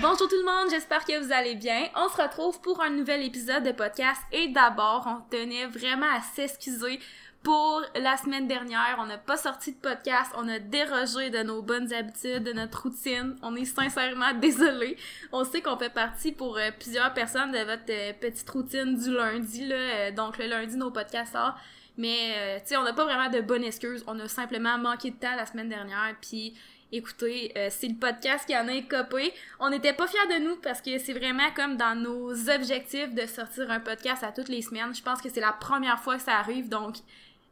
Bonjour tout le monde, j'espère que vous allez bien. On se retrouve pour un nouvel épisode de podcast et d'abord, on tenait vraiment à s'excuser pour la semaine dernière. On n'a pas sorti de podcast, on a dérogé de nos bonnes habitudes, de notre routine. On est sincèrement désolé. On sait qu'on fait partie pour euh, plusieurs personnes de votre euh, petite routine du lundi, là. Euh, donc le lundi, nos podcasts sortent. Mais, tu sais, on n'a pas vraiment de bonnes excuses. On a simplement manqué de temps la semaine dernière, puis écoutez, c'est le podcast qui en a écopé. On n'était pas fiers de nous parce que c'est vraiment comme dans nos objectifs de sortir un podcast à toutes les semaines. Je pense que c'est la première fois que ça arrive, donc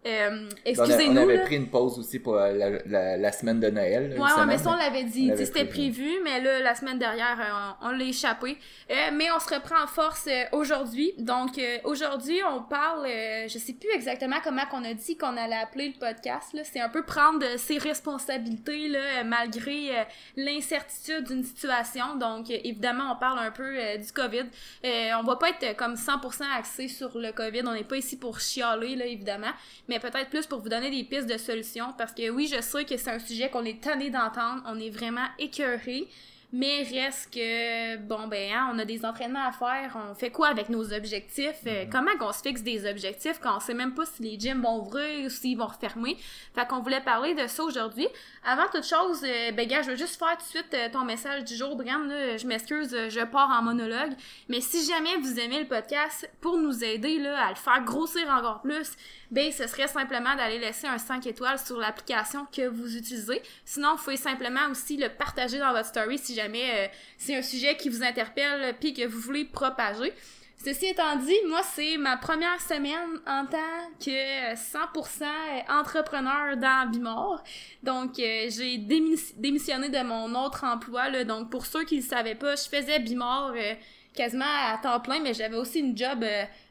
euh, excusez-nous. On, avait pris une pause aussi pour la, la, la semaine de Noël. ouais, ouais, mais ça, on l'avait dit. C'était prévu, mais là, la semaine dernière, euh, on, l'a échappé. Euh, mais on se reprend en force euh, aujourd'hui. Donc, aujourd'hui, on parle, je sais plus exactement comment qu'on a dit qu'on allait appeler le podcast. C'est un peu prendre ses responsabilités, là, malgré l'incertitude d'une situation. Donc, évidemment, on parle un peu du COVID. on va pas être comme 100% axé sur le COVID. On n'est pas ici pour chialer, là, évidemment mais peut-être plus pour vous donner des pistes de solutions parce que oui, je sais que c'est un sujet qu'on est tanné d'entendre, on est vraiment écœuré. Mais reste que, bon, ben, hein, on a des entraînements à faire. On fait quoi avec nos objectifs? Euh, mm-hmm. comment qu'on se fixe des objectifs quand on sait même pas si les gyms vont ouvrir ou s'ils vont refermer? Fait qu'on voulait parler de ça aujourd'hui. Avant toute chose, euh, ben, gars, je veux juste faire tout de suite euh, ton message du jour, Bram. Là, je m'excuse, je pars en monologue. Mais si jamais vous aimez le podcast, pour nous aider là, à le faire grossir encore plus, ben, ce serait simplement d'aller laisser un 5 étoiles sur l'application que vous utilisez. Sinon, vous pouvez simplement aussi le partager dans votre story si jamais euh, c'est un sujet qui vous interpelle puis que vous voulez propager. Ceci étant dit, moi, c'est ma première semaine en tant que 100% entrepreneur dans Bimor. Donc, euh, j'ai démissionné de mon autre emploi. Donc, pour ceux qui ne le savaient pas, je faisais Bimor euh, quasiment à temps plein, mais j'avais aussi une job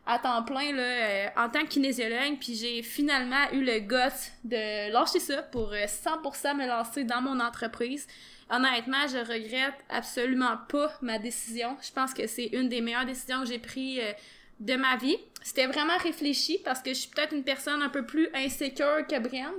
à temps plein là, euh, en tant que kinésiologue, puis j'ai finalement eu le gosse de lâcher ça pour 100% euh, me lancer dans mon entreprise. Honnêtement, je regrette absolument pas ma décision. Je pense que c'est une des meilleures décisions que j'ai prises euh, de ma vie. C'était vraiment réfléchi parce que je suis peut-être une personne un peu plus insécure que Brian.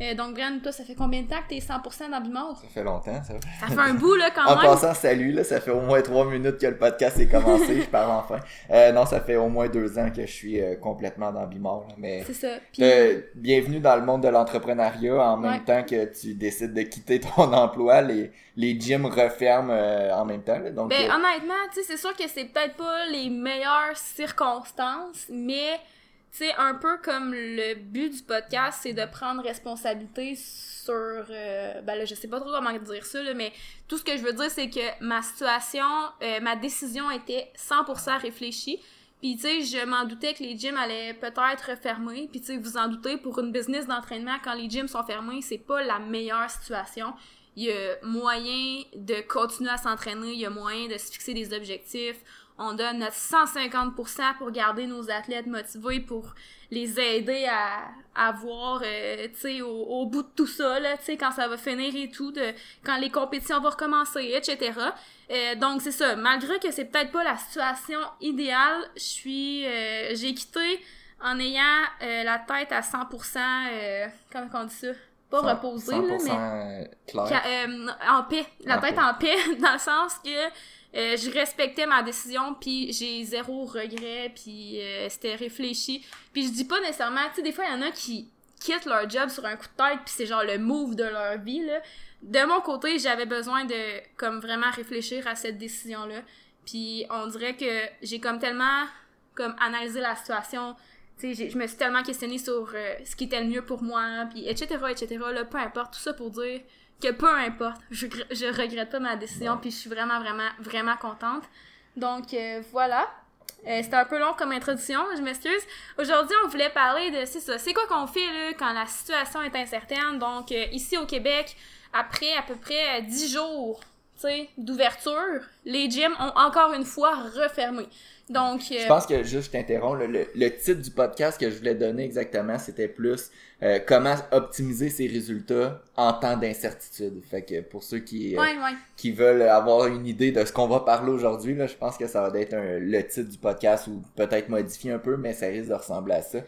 Euh, donc, Brian, toi, ça fait combien de temps que t'es 100% dans Bimor? Ça fait longtemps, ça. Ça fait un bout, là, quand en même. En passant, salut, là, ça fait au moins trois minutes que le podcast est commencé, je parle enfin. Euh, non, ça fait au moins deux ans que je suis euh, complètement dans Bimor, mais... C'est ça. Bienvenue dans le monde de l'entrepreneuriat en même temps que tu décides de quitter ton emploi, les, les gyms referment en même temps, là, donc... Ben, honnêtement, tu sais, c'est sûr que c'est peut-être pas les meilleures circonstances, mais c'est un peu comme le but du podcast, c'est de prendre responsabilité sur euh, ben là je sais pas trop comment dire ça mais tout ce que je veux dire c'est que ma situation euh, ma décision était 100% réfléchie. Puis tu sais je m'en doutais que les gyms allaient peut-être fermer puis tu sais vous en doutez pour une business d'entraînement quand les gyms sont fermés c'est pas la meilleure situation. Il y a moyen de continuer à s'entraîner il y a moyen de se fixer des objectifs on donne notre 150% pour garder nos athlètes motivés, pour les aider à, à voir, euh, tu sais, au, bout de tout ça, là, tu sais, quand ça va finir et tout, de, quand les compétitions vont recommencer, etc. Euh, donc, c'est ça. Malgré que c'est peut-être pas la situation idéale, je suis, euh, j'ai quitté en ayant la tête à 100%, comment on dit ça? Pas reposée, là, mais... en paix. La tête en paix, dans le sens que euh, je respectais ma décision, puis j'ai zéro regret, puis euh, c'était réfléchi. Puis je dis pas nécessairement, tu sais, des fois, il y en a qui quittent leur job sur un coup de tête, puis c'est genre le move de leur vie, là. De mon côté, j'avais besoin de, comme, vraiment réfléchir à cette décision-là. Puis on dirait que j'ai comme tellement, comme, analysé la situation, tu sais, je me suis tellement questionnée sur euh, ce qui était le mieux pour moi, puis etc., etc., là, peu importe, tout ça pour dire que peu importe, je, je regrette pas ma décision, puis je suis vraiment, vraiment, vraiment contente. Donc, euh, voilà. Euh, C'était un peu long comme introduction, je m'excuse. Aujourd'hui, on voulait parler de, c'est ça, c'est quoi qu'on fait là, quand la situation est incertaine? Donc, euh, ici au Québec, après à peu près 10 jours d'ouverture, les gyms ont encore une fois refermé. Donc, je pense que juste je t'interromps, le, le, titre du podcast que je voulais donner exactement, c'était plus euh, comment optimiser ses résultats en temps d'incertitude. Fait que pour ceux qui euh, qui veulent avoir une idée de ce qu'on va parler aujourd'hui, là, je pense que ça va être un, le titre du podcast ou peut-être modifié un peu, mais ça risque de ressembler à ça.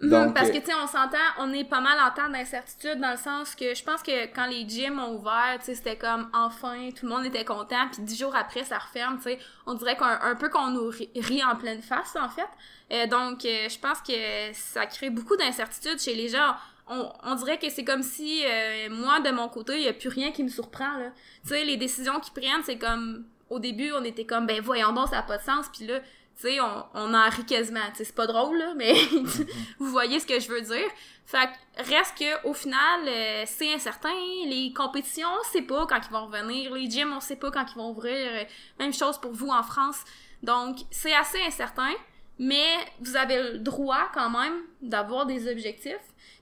Mhm, Donc, parce euh, que, tu sais, on s'entend, on est pas mal en temps d'incertitude dans le sens que je pense que quand les gyms ont ouvert, tu sais, c'était comme enfin, tout le monde était content, puis dix jours après, ça referme, tu sais. On dirait qu'un un peu qu'on nous ri- rit en pleine face, en fait. Euh, donc, euh, je pense que ça crée beaucoup d'incertitude chez les gens. On, on dirait que c'est comme si, euh, moi, de mon côté, il y a plus rien qui me surprend, là. Tu sais, les décisions qu'ils prennent, c'est comme... Au début, on était comme, ben voyons donc, ça n'a pas de sens, puis là, tu sais, on, on en rit quasiment. C'est pas drôle, là, mais vous voyez ce que je veux dire. Fait que reste que au final, euh, c'est incertain. Les compétitions, on sait pas quand ils vont revenir. Les gyms, on sait pas quand ils vont ouvrir. Euh, Même chose pour vous en France. Donc, c'est assez incertain, mais vous avez le droit quand même d'avoir des objectifs.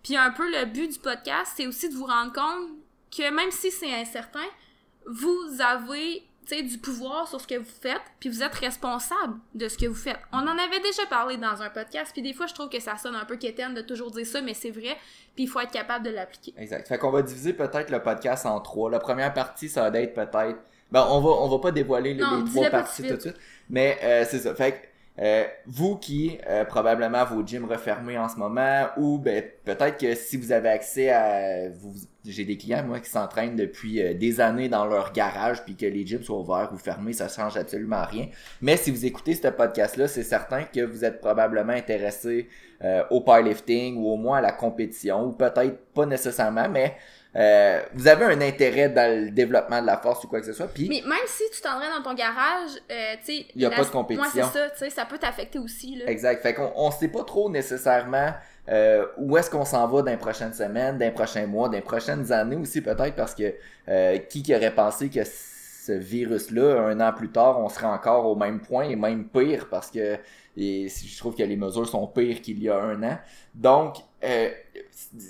Puis un peu le but du podcast, c'est aussi de vous rendre compte que même si c'est incertain, vous avez du pouvoir sur ce que vous faites, puis vous êtes responsable de ce que vous faites. On en avait déjà parlé dans un podcast, puis des fois, je trouve que ça sonne un peu quétaine de toujours dire ça, mais c'est vrai, puis il faut être capable de l'appliquer. Exact. Fait qu'on va diviser peut-être le podcast en trois. La première partie, ça va être peut-être. Ben, on va, on va pas dévoiler les, Non, les trois parties tout de suite. Mais euh, c'est ça. Fait que euh, vous qui, euh, probablement vos gyms refermés en ce moment, ou ben peut-être que si vous avez accès à. Vous, j'ai des clients, moi, qui s'entraînent depuis euh, des années dans leur garage, puis que les gyms soient ouverts ou fermés, ça change absolument rien. Mais si vous écoutez ce podcast-là, c'est certain que vous êtes probablement intéressé euh, au powerlifting ou au moins à la compétition, ou peut-être pas nécessairement, mais euh, vous avez un intérêt dans le développement de la force ou quoi que ce soit. Puis Mais même si tu t'entraînes dans ton garage, euh, tu sais... Il y a la- pas de compétition. Ouais, c'est ça, tu sais, ça peut t'affecter aussi, là. Exact. Fait qu'on on sait pas trop nécessairement euh, où est-ce qu'on s'en va dans les prochaines semaines, dans les prochains mois, dans les prochaines années aussi peut-être parce que euh, qui qui aurait pensé que ce virus-là, un an plus tard, on serait encore au même point et même pire parce que et je trouve que les mesures sont pires qu'il y a un an. Donc, euh,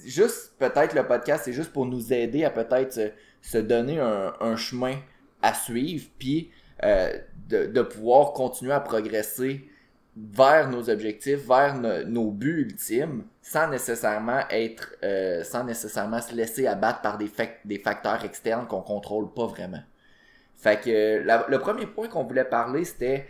juste peut-être le podcast, c'est juste pour nous aider à peut-être se, donner un, chemin à suivre, puis euh, de, pouvoir continuer à progresser vers nos objectifs, vers no- nos buts ultimes, sans nécessairement être, euh, sans nécessairement se laisser abattre par des, fac- des facteurs externes qu'on contrôle pas vraiment. Fait que le premier point qu'on voulait parler, c'était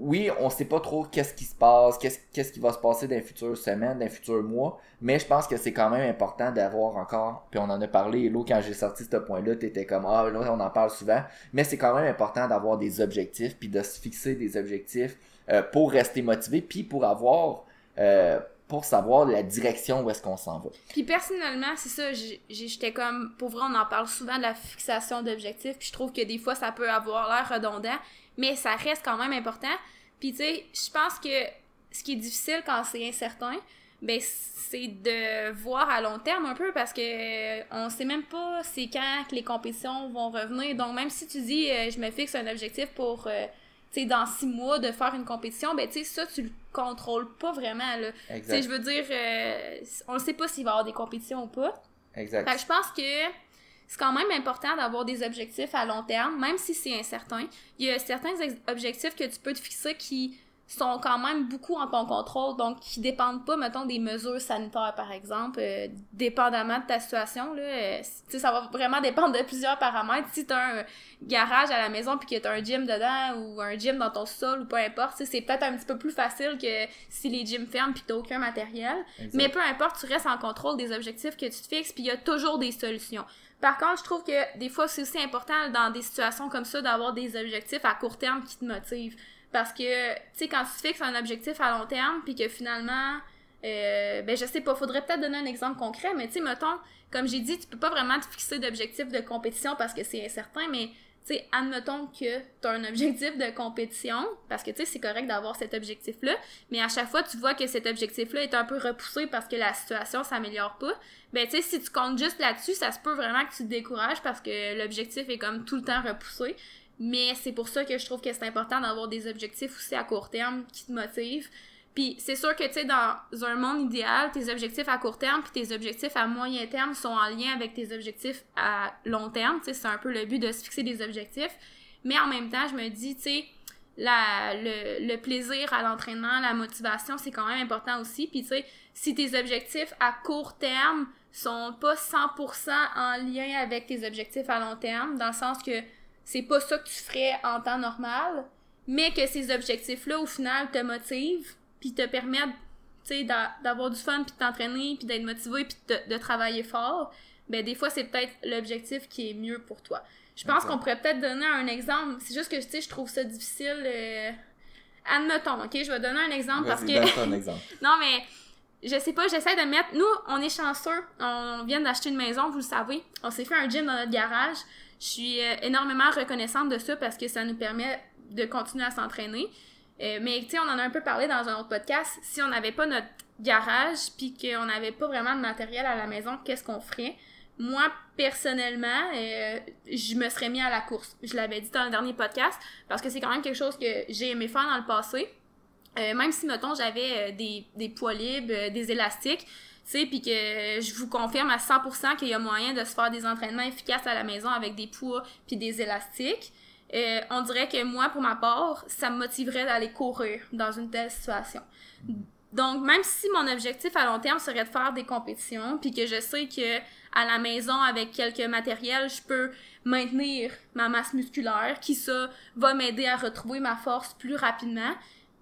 oui, on sait pas trop qu'est-ce qui se passe, qu'est-ce qu'est-ce qui va se passer dans les futures semaines, dans les futurs mois, mais je pense que c'est quand même important d'avoir encore, puis on en a parlé, Hello, quand j'ai sorti ce point-là, t'étais comme, ah, là, on en parle souvent, mais c'est quand même important d'avoir des objectifs, puis de se fixer des objectifs euh, pour rester motivé, puis pour avoir, euh, pour savoir la direction où est-ce qu'on s'en va. Puis personnellement, c'est ça, j'étais comme, pour vrai, on en parle souvent de la fixation d'objectifs, puis je trouve que des fois, ça peut avoir l'air redondant, mais ça reste quand même important. Puis tu sais, je pense que ce qui est difficile quand c'est incertain, ben c'est de voir à long terme un peu parce que euh, on sait même pas c'est quand que les compétitions vont revenir. Donc même si tu dis euh, je me fixe un objectif pour euh, tu sais dans six mois de faire une compétition, ben tu sais ça tu le contrôles pas vraiment là. Tu sais je veux dire euh, on ne sait pas s'il va y avoir des compétitions ou pas. Exact. Fait que je pense que c'est quand même important d'avoir des objectifs à long terme, même si c'est incertain. Il y a certains objectifs que tu peux te fixer qui sont quand même beaucoup en ton contrôle, donc qui dépendent pas, mettons, des mesures sanitaires, par exemple, euh, dépendamment de ta situation, là. euh, tu sais, ça va vraiment dépendre de plusieurs paramètres. Si t'as un garage à la maison puis que t'as un gym dedans ou un gym dans ton sol ou peu importe, tu sais, c'est peut-être un petit peu plus facile que si les gyms ferment puis t'as aucun matériel. Exact. Mais peu importe, tu restes en contrôle des objectifs que tu te fixes, puis il y a toujours des solutions. Par contre, je trouve que des fois, c'est aussi important dans des situations comme ça d'avoir des objectifs à court terme qui te motivent. Parce que, tu sais, quand tu fixes un objectif à long terme, puis que finalement, euh, ben je sais pas, faudrait peut-être donner un exemple concret, mais tu sais, mettons, comme j'ai dit, tu peux pas vraiment te fixer d'objectif de compétition parce que c'est incertain, mais tu sais, admettons que tu as un objectif de compétition, parce que tu sais, c'est correct d'avoir cet objectif-là, mais à chaque fois, tu vois que cet objectif-là est un peu repoussé parce que la situation s'améliore pas, ben tu sais, si tu comptes juste là-dessus, ça se peut vraiment que tu te décourages parce que l'objectif est comme tout le temps repoussé. Mais c'est pour ça que je trouve que c'est important d'avoir des objectifs aussi à court terme qui te motivent. Puis c'est sûr que, tu sais, dans un monde idéal, tes objectifs à court terme puis tes objectifs à moyen terme sont en lien avec tes objectifs à long terme. Tu sais, c'est un peu le but de se fixer des objectifs. Mais en même temps, je me dis, tu sais, la, le, le plaisir à l'entraînement, la motivation, c'est quand même important aussi. Puis, tu sais, si tes objectifs à court terme sont pas 100% en lien avec tes objectifs à long terme, dans le sens que c'est pas ça que tu ferais en temps normal, mais que ces objectifs-là, au final, te motivent, puis te permettent, tu sais, d'avoir du fun, puis de t'entraîner, puis d'être motivé, puis de, de, travailler fort, ben des fois, c'est peut-être l'objectif qui est mieux pour toi. Je pense qu'on pourrait peut-être donner un exemple. C'est juste que, tu sais, je trouve ça difficile. Euh... Admettons, OK? Je vais donner un exemple parce que... exemple. non, mais je sais pas, j'essaie de mettre. Nous, on est chanceux. On vient d'acheter une maison, vous le savez. On s'est fait un gym dans notre garage. Je suis euh, énormément reconnaissante de ça parce que ça nous permet de continuer à s'entraîner. Euh, mais tu sais, on en a un peu parlé dans un autre podcast. Si on n'avait pas notre garage puis qu'on n'avait pas vraiment de matériel à la maison, qu'est-ce qu'on ferait? Moi, personnellement, euh, je me serais mis à la course. Je l'avais dit dans le dernier podcast parce que c'est quand même quelque chose que j'ai aimé faire dans le passé. Euh, même si, mettons, j'avais des, des poids libres, des élastiques, sais, puis que je vous confirme à 100% qu'il y a moyen de se faire des entraînements efficaces à la maison avec des poids puis des élastiques. Euh, on dirait que moi, pour ma part, ça me motiverait d'aller courir dans une telle situation. Donc, même si mon objectif à long terme serait de faire des compétitions, puis que je sais que à la maison, avec quelques matériels, je peux maintenir ma masse musculaire, qui ça va m'aider à retrouver ma force plus rapidement,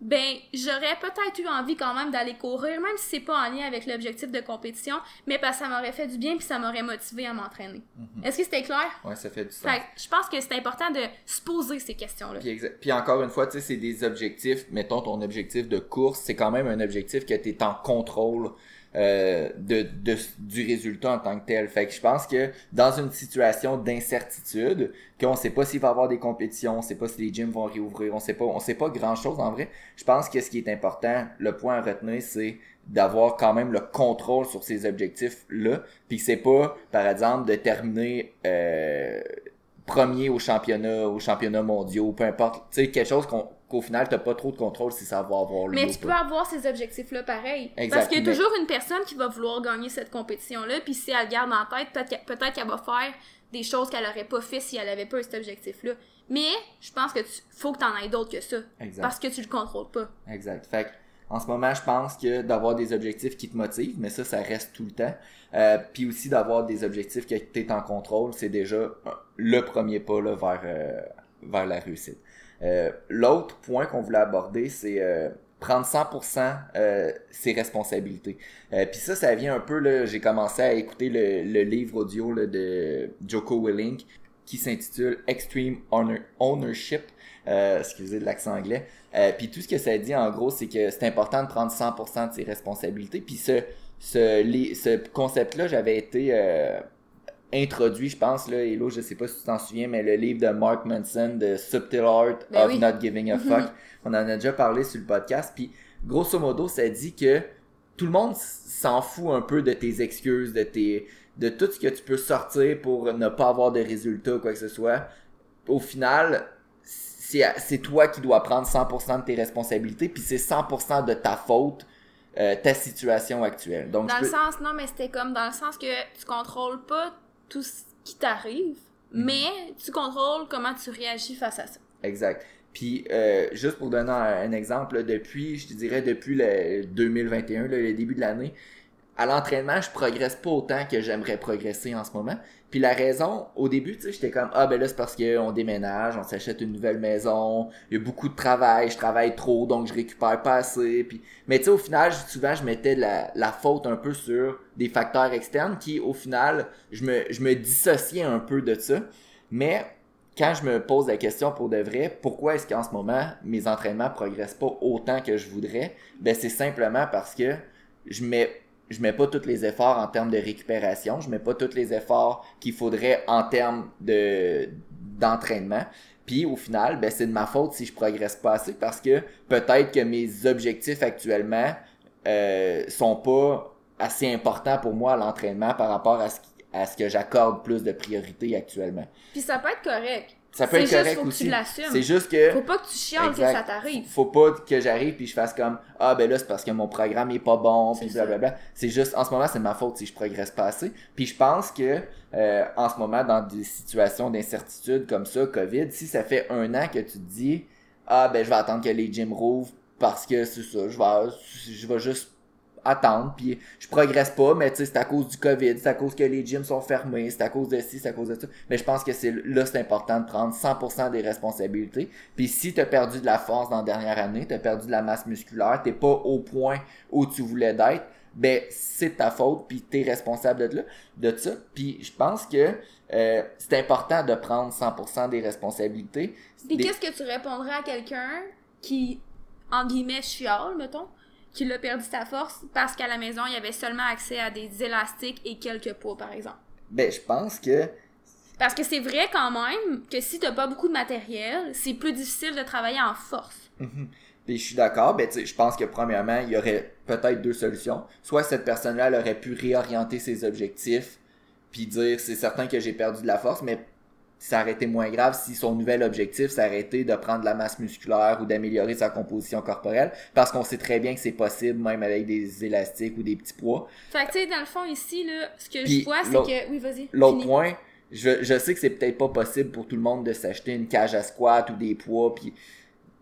ben j'aurais peut-être eu envie quand même d'aller courir, même si c'est pas en lien avec l'objectif de compétition, mais parce que ça m'aurait fait du bien puis ça m'aurait motivé à m'entraîner. Mhm. Est-ce que c'était clair? Ouais, ça fait du sens. je pense que c'est important de se poser ces questions-là. Puis, puis encore une fois, tu sais, c'est des objectifs, mettons ton objectif de course, c'est quand même un objectif que tu es en contrôle euh, de, de, du résultat en tant que tel. Fait que je pense que dans une situation d'incertitude, qu'on sait pas s'il va y avoir des compétitions, on sait pas si les gyms vont réouvrir, on sait pas, on sait pas grand chose en vrai. Je pense que ce qui est important, le point à retenir, c'est d'avoir quand même le contrôle sur ces objectifs-là. Puis c'est pas, par exemple, de terminer euh, premier au championnat, au championnat mondial, peu importe. Tu sais, quelque chose qu'on qu'au final, t'as pas trop de contrôle si ça va avoir le Mais tu peux avoir ces objectifs-là pareil. Parce qu'il y a toujours une personne qui va vouloir gagner cette compétition-là, puis si elle garde en tête, peut-être qu'elle va faire des choses qu'elle aurait pas fait si elle avait pas cet objectif-là. Mais je pense que tu faut que t'en aies d'autres que ça. Parce que tu le contrôles pas. Exact. Fait en ce moment, je pense que d'avoir des objectifs qui te motivent, mais ça, ça reste tout le temps. Euh, puis aussi d'avoir des objectifs que tu es en contrôle, c'est déjà le premier pas là, vers, euh, vers la réussite. Euh, l'autre point qu'on voulait aborder, c'est euh, prendre 100% euh, ses responsabilités. Puis ça, ça vient un peu, là, j'ai commencé à écouter le, livre audio de Joko Willink qui s'intitule Extreme Ownership. excusez de l'accent anglais. puis tout ce que ça dit, en gros, c'est que c'est important de prendre 100% de ses responsabilités. Puis ce, ce, ce concept-là, j'avais été introduit, je pense, là, et là, je sais pas si tu t'en souviens, mais le livre de Mark Manson, de Subtle Art ben of Not Giving a mhm. Fuck. On en a déjà parlé sur le podcast. Puis, grosso modo, ça dit que tout le monde s'en fout un peu de tes excuses, de tes, de tout ce que tu peux sortir pour ne pas avoir de résultats, quoi que ce soit. Au final, c'est toi qui dois prendre 100% de tes responsabilités, puis c'est 100% de ta faute. Euh, ta situation actuelle. Donc, dans le sens, non, mais c'était comme dans le sens que tu contrôles pas tout ce qui t'arrive, mhm. mais tu contrôles comment tu réagis face à ça. Exact. Puis, euh, juste pour donner un, exemple, depuis, je te dirais, depuis le 2021, le début de l'année, à l'entraînement, je progresse pas autant que j'aimerais progresser en ce moment. Puis la raison, au début, tu sais, j'étais comme ah ben là c'est parce qu'on déménage, on s'achète une nouvelle maison, il y a beaucoup de travail, je travaille trop donc je récupère pas assez. Puis mais tu sais au final, souvent je mettais la, la faute un peu sur des facteurs externes qui au final, je me je me dissociais un peu de ça. Mais quand je me pose la question pour de vrai, pourquoi est-ce qu'en ce moment mes entraînements progressent pas autant que je voudrais? Ben c'est simplement parce que je mets je mets pas tous les efforts en termes de récupération, je mets pas tous les efforts qu'il faudrait en termes de d'entraînement. Puis au final, ben c'est de ma faute si je progresse pas assez parce que peut-être que mes objectifs actuellement euh, sont pas assez importants pour moi à l'entraînement par rapport à ce, à ce que j'accorde plus de priorité actuellement. Puis ça peut être correct. Ça peut être correct aussi. C'est juste que. Faut pas que tu chiales que ça t'arrive. Faut pas que j'arrive puis je fasse comme ah ben là c'est parce que mon programme est pas bon puis blablabla. C'est juste en ce moment c'est ma faute si je progresse pas assez. Puis je pense que euh, en ce moment dans des situations d'incertitude comme ça, Covid, si ça fait un an que tu te dis ah ben je vais attendre que les gyms rouvrent parce que c'est ça, je vais je vais juste attendre, puis je progresse pas, mais tu sais, c'est à cause du COVID, c'est à cause que les gyms sont fermés, c'est à cause de ci, c'est à cause de ça. Mais je pense que c'est là, c'est important de prendre 100% des responsabilités. Puis si t'as perdu de la force dans la dernière année, t'as perdu de la masse musculaire, t'es pas au point où tu voulais d'être, ben c'est ta faute, puis t'es responsable de, là, de ça. Puis je pense que euh, c'est important de prendre 100% des responsabilités. Puis Des- qu'est-ce que tu répondrais à quelqu'un qui, en guillemets, chiale, mettons, qui a perdu sa force parce qu'à la maison, il y avait seulement accès à des élastiques et quelques poids, par exemple? Ben je pense que Parce que c'est vrai quand même que si t'as pas beaucoup de matériel, c'est plus difficile de travailler en force. Puis je suis d'accord, ben tu sais, je pense que premièrement, il y aurait peut-être deux solutions. Soit cette personne-là elle aurait pu réorienter ses objectifs, puis dire c'est certain que j'ai perdu de la force, mais ça aurait été moins grave si son nouvel objectif, ça aurait été de prendre de la masse musculaire ou d'améliorer sa composition corporelle, parce qu'on sait très bien que c'est possible même avec des élastiques ou des petits poids. Fait que tu sais, dans le fond, ici, là, ce que Puis je vois, c'est que... Oui, vas-y. L'autre point, je, je sais que c'est peut-être pas possible pour tout le monde de s'acheter une cage à squat ou des poids, puis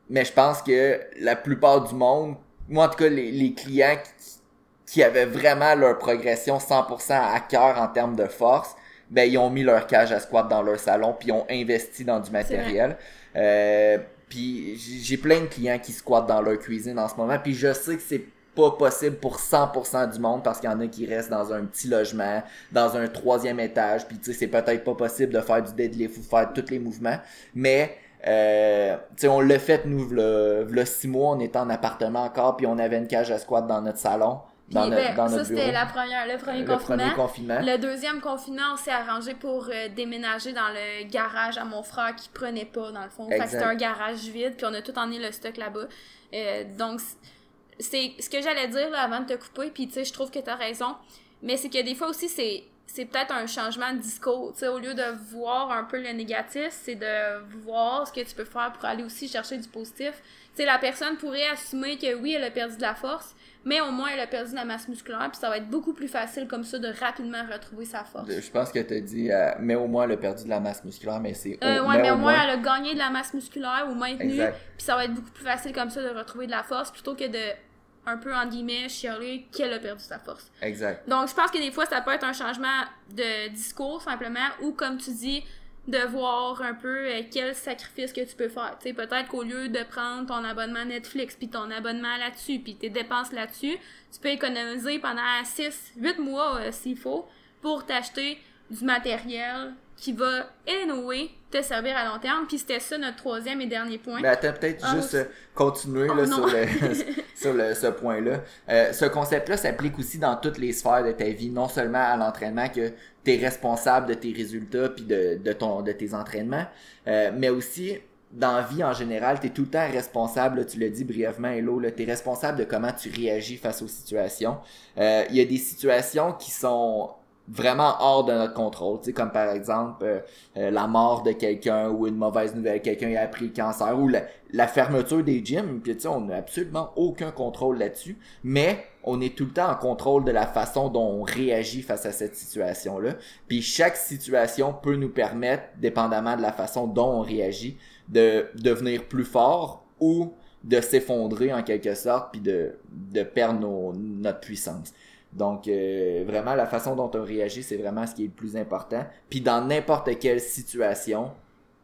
mais je pense que la plupart du monde, moi en tout cas les, les clients qui, qui avaient vraiment leur progression 100% à cœur en termes de force, ben ils ont mis leur cage à squat dans leur salon puis ils ont investi dans du matériel. Euh, puis j'ai plein de clients qui squattent dans leur cuisine en ce moment, puis je sais que c'est pas possible pour 100% du monde parce qu'il y en a qui restent dans un petit logement, dans un troisième étage, puis tu sais c'est peut-être pas possible de faire du deadlift ou faire tous les mouvements, mais euh, tu sais on l'a fait nous v'là, v'là six mois, on était en appartement encore, puis on avait une cage à squat dans notre salon, Puis, ben, dans ça, c'était la première, le premier le confinement. premier confinement. Le deuxième confinement, on s'est arrangé pour euh, déménager dans le garage à mon frère qui prenait pas, dans le fond. Fait que c'était un garage vide, puis on a tout emmené le stock là-bas. Euh, donc, c'est ce que j'allais dire là, avant de te couper, puis tu sais, je trouve que t'as raison. Mais c'est que des fois aussi, c'est c'est peut-être un changement de discours. Tu au lieu de voir un peu le négatif, c'est de voir ce que tu peux faire pour aller aussi chercher du positif. Tu la personne pourrait assumer que oui, elle a perdu de la force, mais au moins elle a perdu de la masse musculaire, puis ça va être beaucoup plus facile comme ça de rapidement retrouver sa force. Je pense que t'as dit, euh, mais au moins elle a perdu de la masse musculaire, mais c'est Euh, ouais, mais au moins elle a gagné de la masse musculaire ou maintenu, puis ça va être beaucoup plus facile comme ça de retrouver de la force plutôt que de un peu en guillemets chialer qu'elle a perdu sa force. Exact. Donc je pense que des fois ça peut être un changement de discours simplement ou comme tu dis de voir un peu euh, quel sacrifice que tu peux faire. Tu sais peut-être qu'au lieu de prendre ton abonnement Netflix puis ton abonnement là-dessus puis tes dépenses là-dessus, tu peux économiser pendant 6 8 mois euh, s'il faut pour t'acheter du matériel qui va anyway te servir à long terme. Puis c'était ça notre troisième et dernier point. Mais attends, peut-être Ah, juste euh, continuer Oh, là, non. sur, le, sur le- ce point-là. Euh, ce concept-là s'applique aussi dans toutes les sphères de ta vie, non seulement à l'entraînement que tu es responsable de tes résultats puis de, de, ton, de tes entraînements, euh, mais aussi dans la vie en général, tu es tout le temps responsable, là, tu l'as dit brièvement, Hello, tu es responsable de comment tu réagis face aux situations. Euh, Il y a des situations qui sont vraiment hors de notre contrôle, tu sais, comme par exemple euh, euh, la mort de quelqu'un ou une mauvaise nouvelle, quelqu'un a appris le cancer ou la, la fermeture des gyms, puis tu sais, on n'a absolument aucun contrôle là-dessus, mais on est tout le temps en contrôle de la façon dont on réagit face à cette situation-là. Puis chaque situation peut nous permettre, dépendamment de la façon dont on réagit, de devenir plus fort ou de s'effondrer en quelque sorte, puis de, de perdre nos- notre puissance. Donc, euh, vraiment, la façon dont on réagit, c'est vraiment ce qui est le plus important. Puis dans n'importe quelle situation,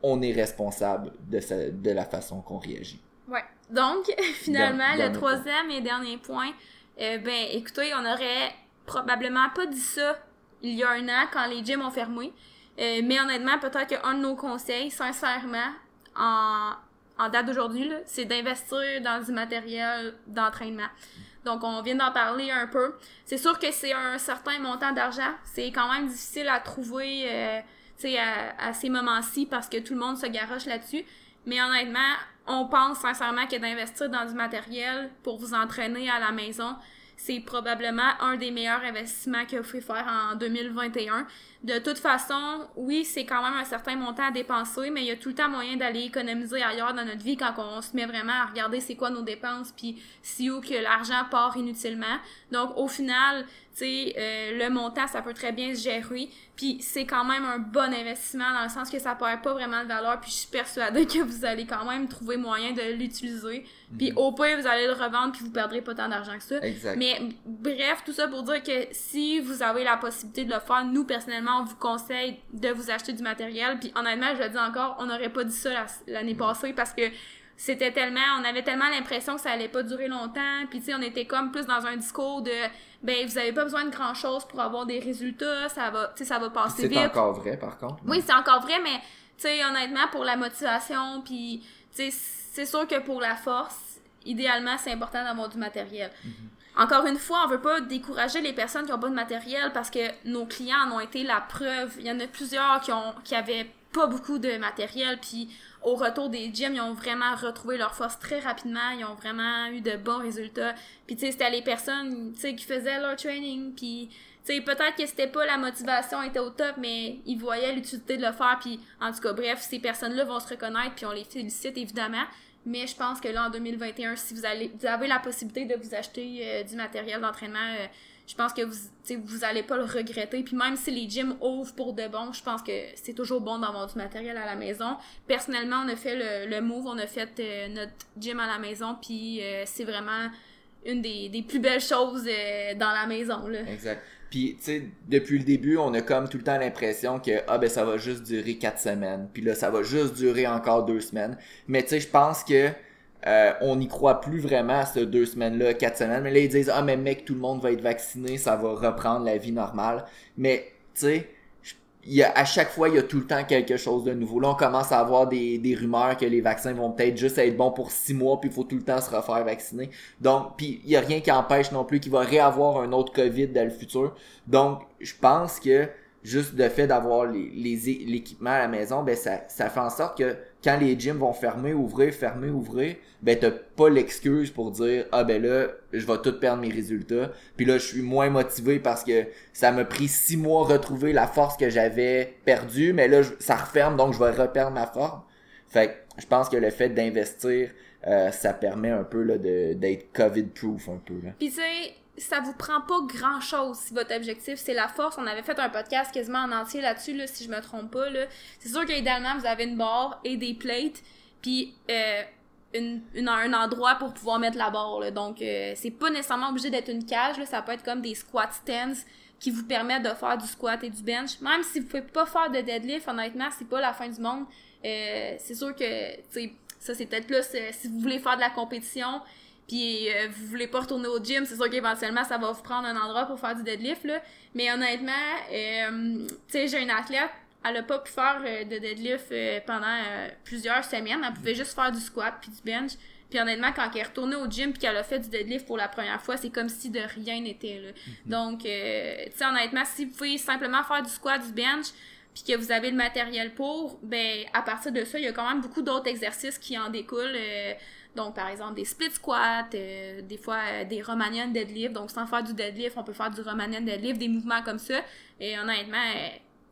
on est responsable de, sa- de la façon qu'on réagit. Ouais. Donc, finalement, le point. troisième et dernier point, euh, ben, écoutez, on aurait probablement pas dit ça il y a un an quand les gyms ont fermé. Euh, mais honnêtement, peut-être qu'un de nos conseils, sincèrement, en, en date d'aujourd'hui, c'est d'investir dans du matériel d'entraînement. Donc, on vient d'en parler un peu. C'est sûr que c'est un certain montant d'argent. C'est quand même difficile à trouver, euh, à, à ces moments-ci parce que tout le monde se garoche là-dessus. Mais honnêtement, on pense sincèrement que d'investir dans du matériel pour vous entraîner à la maison, c'est probablement un des meilleurs investissements que vous pouvez faire en 2021. De toute façon, oui, c'est quand même un certain montant à dépenser, mais il y a tout le temps moyen d'aller économiser ailleurs dans notre vie quand on se met vraiment à regarder c'est quoi nos dépenses, puis si où que l'argent part inutilement. Donc, au final, sais, euh, le montant, ça peut très bien se gérer. Puis c'est quand même un bon investissement dans le sens que ça perd pas vraiment de valeur. Puis je suis persuadée que vous allez quand même trouver moyen de l'utiliser. Puis Mhm. au pire, vous allez le revendre puis vous perdrez pas tant d'argent que ça. Exact. Mais bref, tout ça pour dire que si vous avez la possibilité de le faire, nous personnellement, on vous conseille de vous acheter du matériel. Puis honnêtement, je le dis encore, on n'aurait pas dit ça la- l'année passée parce que c'était tellement, on avait tellement l'impression que ça allait pas durer longtemps. Puis tu sais, on était comme plus dans un discours de, ben vous avez pas besoin de grand chose pour avoir des résultats, ça va, tu sais, ça va passer C'est vite. encore vrai, par contre. Oui, c'est encore vrai, mais tu sais, honnêtement, pour la motivation, puis tu sais, c'est sûr que pour la force, idéalement, c'est important d'avoir du matériel. Encore une fois, on veut pas décourager les personnes qui ont pas de matériel parce que nos clients en ont été la preuve. Il y en a plusieurs qui ont qui avaient pas beaucoup de matériel, puis au retour des gyms, ils ont vraiment retrouvé leur force très rapidement, ils ont vraiment eu de bons résultats. Puis tu sais, c'était les personnes, tu sais, qui faisaient leur training, puis tu sais, peut-être que c'était pas la motivation était au top, mais ils voyaient l'utilité de le faire, puis en tout cas, bref, ces personnes-là vont se reconnaître, puis on les félicite évidemment. Mais je pense que là, en 2021, si vous, allez, vous avez la possibilité de vous acheter euh, du matériel d'entraînement, euh, je pense que vous, vous allez pas le regretter. Puis même si les gyms ouvrent pour de bon, je pense que c'est toujours bon d'avoir du matériel à la maison. Personnellement, on a fait le, le move, on a fait euh, notre gym à la maison, puis euh, c'est vraiment une des, des plus belles choses euh, dans la maison. Là. Exact. Puis, tu sais, depuis le début, on a comme tout le temps l'impression que, ah, ben, ça va juste durer quatre semaines. Puis là, ça va juste durer encore deux semaines. Mais, tu sais, je pense que, euh, on n'y croit plus vraiment ces deux semaines-là, quatre semaines. Mais là, ils disent, ah, mais mec, tout le monde va être vacciné, ça va reprendre la vie normale. Mais, tu sais, à chaque fois, il y a tout le temps quelque chose de nouveau. Là, on commence à avoir des, rumeurs que les vaccins vont peut-être juste être bons pour six mois, puis il faut tout le temps se refaire vacciner. Donc, puis il y a rien qui empêche non plus qu'il va réavoir un autre COVID dans le futur. Donc, je pense que juste le fait d'avoir l'équipement à la maison, ben ça fait en sorte que quand les gyms vont fermer, ouvrir, fermer, ouvrir, ben t'as pas l'excuse pour dire ah ben là je vais tout perdre mes résultats, puis là je suis moins motivé parce que ça m'a pris six mois retrouver la force que j'avais perdue, mais là ça referme donc je vais reperdre ma forme. Fait que je pense que le fait d'investir, euh, ça permet un peu là de d'être COVID proof un peu là. Puis tu sais, ça vous prend pas grand chose si votre objectif c'est la force. On avait fait un podcast quasiment en entier là-dessus, là, si je me trompe pas. C'est sûr qu'idéalement, vous avez une barre et des plates, puis euh, une, un endroit pour pouvoir mettre la barre. Donc, euh, c'est pas nécessairement obligé d'être une cage. Là. Ça peut être comme des squat stands qui vous permettent de faire du squat et du bench. Même si vous pouvez pas faire de deadlift, honnêtement, c'est pas la fin du monde. Euh, c'est sûr que, ça c'est peut-être plus si vous voulez faire de la compétition, puis euh, vous voulez pas retourner au gym, c'est sûr qu'éventuellement ça va vous prendre un endroit pour faire du deadlift là. Mais honnêtement, euh, tu sais, j'ai une athlète, elle a pas pu faire euh, de deadlift euh, pendant euh, plusieurs semaines, elle pouvait juste faire du squat puis du bench. Puis honnêtement, quand elle est retournée au gym puis qu'elle a fait du deadlift pour la première fois, c'est comme si de rien n'était là. Donc, euh, tu sais, honnêtement, si vous pouvez simplement faire du squat, du bench, puis que vous avez le matériel pour, ben à partir de ça, il y a quand même beaucoup d'autres exercices qui en découlent. Donc, par exemple, des split squats, euh, des fois euh, des Romanian deadlift. Donc, sans faire du deadlift, on peut faire du Romanian deadlift, des mouvements comme ça. Et honnêtement, euh,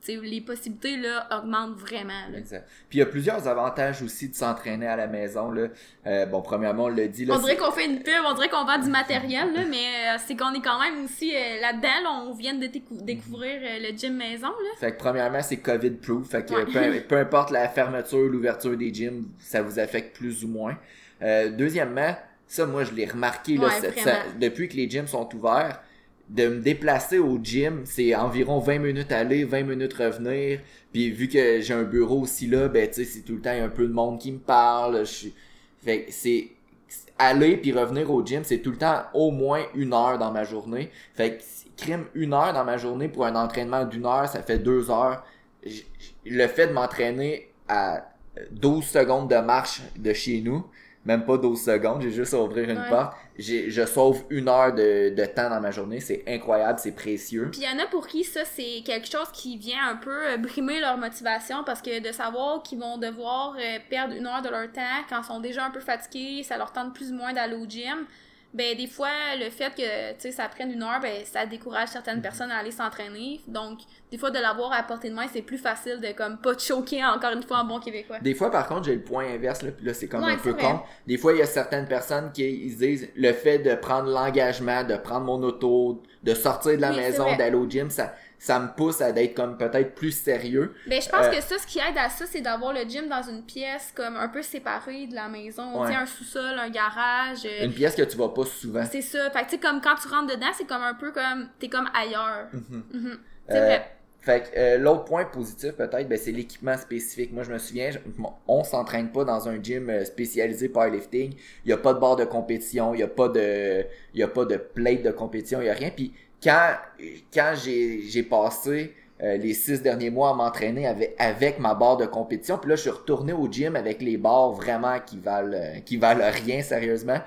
les possibilités là, augmentent vraiment. Là. Exact. Puis il y a plusieurs avantages aussi de s'entraîner à la maison là. Euh, bon premièrement on l'a dit là. On dirait qu'on fait une pub, on dirait qu'on vend du matériel, là, mais euh, c'est qu'on est quand même aussi euh, là-dedans. là, on vient de décou- découvrir le gym maison. Là. Fait que premièrement, c'est COVID proof. Fait que Ouais. peu, peu importe la fermeture, l'ouverture des gyms, ça vous affecte plus ou moins. Euh, deuxièmement, ça moi je l'ai remarqué là, Ouais, ça- depuis que les gyms sont ouverts, de me déplacer au gym, c'est environ 20 minutes aller, 20 minutes revenir. Puis vu que j'ai un bureau aussi là, ben tu sais, c'est tout le temps il y a un peu de monde qui me parle. Je suis... Fait que c'est aller puis revenir au gym, c'est tout le temps au moins une heure dans ma journée. Fait que crime une heure dans ma journée pour un entraînement d'une heure, ça fait deux heures. J- Le fait de m'entraîner à 12 secondes de marche de chez nous, même pas 12 secondes, j'ai juste à ouvrir une Ouais. porte, j'ai, je sauve une heure de, de temps dans ma journée, c'est incroyable, c'est précieux. Puis il y en a pour qui ça, c'est quelque chose qui vient un peu euh, brimer leur motivation parce que de savoir qu'ils vont devoir euh, perdre une heure de leur temps quand ils sont déjà un peu fatigués, ça leur tente plus ou moins d'aller au gym, ben des fois le fait que tu sais ça prenne une heure ben ça décourage certaines Mhm. personnes à aller s'entraîner donc des fois de l'avoir à portée de main c'est plus facile de comme pas te choquer encore une fois en bon québécois Des fois, par contre, j'ai le point inverse, là, là, c'est comme Ouais, un peu vrai. con. Des fois, il y a certaines personnes qui ils disent le fait de prendre l'engagement, de prendre mon auto, de sortir de la Oui, maison, d'aller au gym, ça, ça me pousse à d'être comme peut-être plus sérieux. ben je pense Euh, que ça ce qui aide à ça c'est d'avoir le gym dans une pièce comme un peu séparée de la maison Ouais. tu sais un sous-sol un garage euh, Une pièce que tu vas pas souvent. c'est ça fait que tu sais comme quand tu rentres dedans c'est comme un peu comme t'es comme ailleurs Mhm. Mhm. c'est Euh, vrai Fait que euh, l'autre point positif peut-être, ben, c'est l'équipement spécifique. Moi je me souviens, je- on s'entraîne pas dans un gym euh, spécialisé powerlifting. Il y a pas de barre de compétition, il y a pas de, il y a pas de plate de compétition, il y a rien. Puis quand quand j'ai passé euh, les six derniers mois à m'entraîner avec, avec ma barre de compétition, puis là je suis retourné au gym avec les barres vraiment qui valent euh, qui valent rien sérieusement.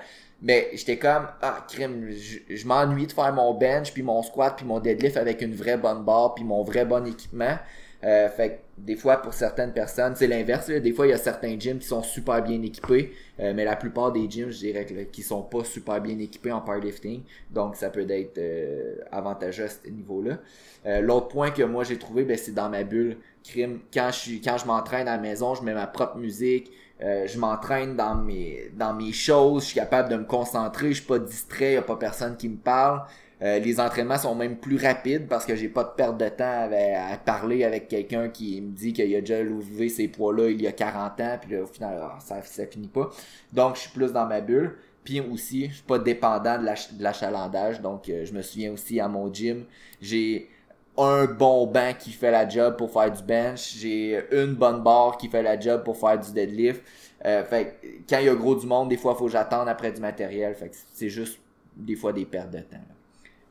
Mais j'étais comme ah crime, je, je m'ennuie de faire mon bench puis mon squat puis mon deadlift avec une vraie bonne barre puis mon vrai bon équipement. Euh, fait des fois pour certaines personnes, c'est l'inverse. Des fois il y a certains gyms qui sont super bien équipés, euh, mais la plupart des gyms, je dirais là, qui sont pas super bien équipés en powerlifting. Donc ça peut être euh, avantageux à ce niveau-là. Euh, L'autre point que moi j'ai trouvé, ben, c'est dans ma bulle. Crime, quand je suis quand je m'entraîne à la maison, je mets ma propre musique. Euh, je m'entraîne dans mes dans mes choses, je suis capable de me concentrer, je suis pas distrait, y a pas personne qui me parle. Euh, les entraînements sont même plus rapides parce que j'ai pas de perte de temps à, parler avec quelqu'un qui me dit qu'il a déjà levé ces poids-là il y a 40 ans, puis là, au final, ah, ça, ça finit pas. Donc, je suis plus dans ma bulle. Puis aussi, je suis pas dépendant de l'ach- de l'achalandage. Donc, euh, je me souviens aussi à mon gym, j'ai un bon banc qui fait la job pour faire du bench. J'ai une bonne barre qui fait la job pour faire du deadlift. Euh, fait quand il y a gros du monde, des fois, faut que après du matériel. Fait que c'est juste des fois des pertes de temps.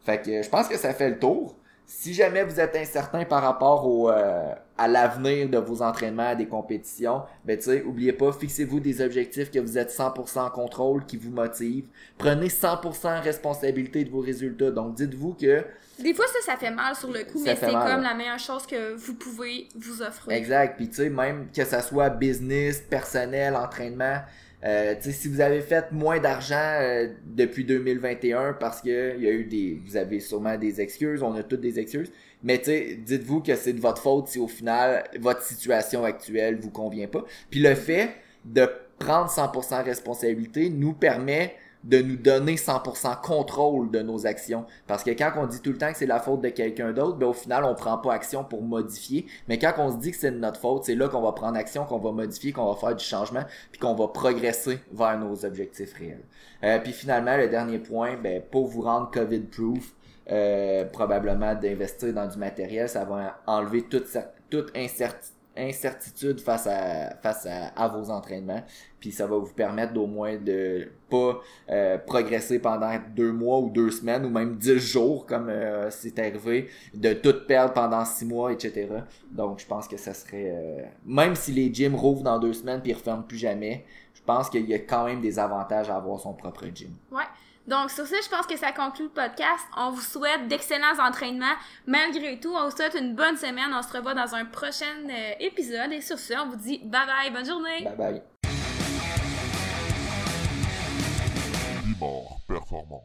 Fait que je pense que ça fait le tour. Si jamais vous êtes incertain par rapport au, euh, à l'avenir de vos entraînements, à des compétitions, ben tu sais, oubliez pas, fixez-vous des objectifs que vous êtes 100% en contrôle, qui vous motivent. Prenez 100% responsabilité de vos résultats. Donc dites-vous que Des fois, ça, ça fait mal sur le coup, Ça mais c'est comme la meilleure chose que vous pouvez vous offrir. Exact. Puis tu sais, même que ça soit business, personnel, entraînement, euh, si vous avez fait moins d'argent euh, depuis 2021 parce que y a eu des, vous avez sûrement des excuses, on a toutes des excuses. Mais dites-vous que c'est de votre faute si au final votre situation actuelle vous convient pas. Puis le fait de prendre 100% responsabilité nous permet de nous donner 100% contrôle de nos actions. Parce que quand on dit tout le temps que c'est la faute de quelqu'un d'autre, ben au final, on prend pas action pour modifier. Mais quand on se dit que c'est de notre faute, c'est là qu'on va prendre action, qu'on va modifier, qu'on va faire du changement, puis qu'on va progresser vers nos objectifs réels. Euh, puis finalement, le dernier point, ben, pour vous rendre COVID-proof, euh, probablement d'investir dans du matériel, ça va enlever toute, toute incertitude incertitude face à face à, vos entraînements. Puis ça va vous permettre d'au moins de pas euh, progresser pendant deux mois ou deux semaines ou même dix jours comme euh, c'est arrivé de tout perdre pendant six mois etc donc je pense que ça serait euh, même si les gyms rouvrent dans deux semaines puis ils referment plus jamais je pense qu'il y a quand même des avantages à avoir son propre gym. Ouais. Donc, sur ça, je pense que ça conclut le podcast. On vous souhaite d'excellents entraînements. Malgré tout, on vous souhaite une bonne semaine. On se revoit dans un prochain euh, épisode. Et sur ce, on vous dit bye bye, bonne journée! bye bye performant.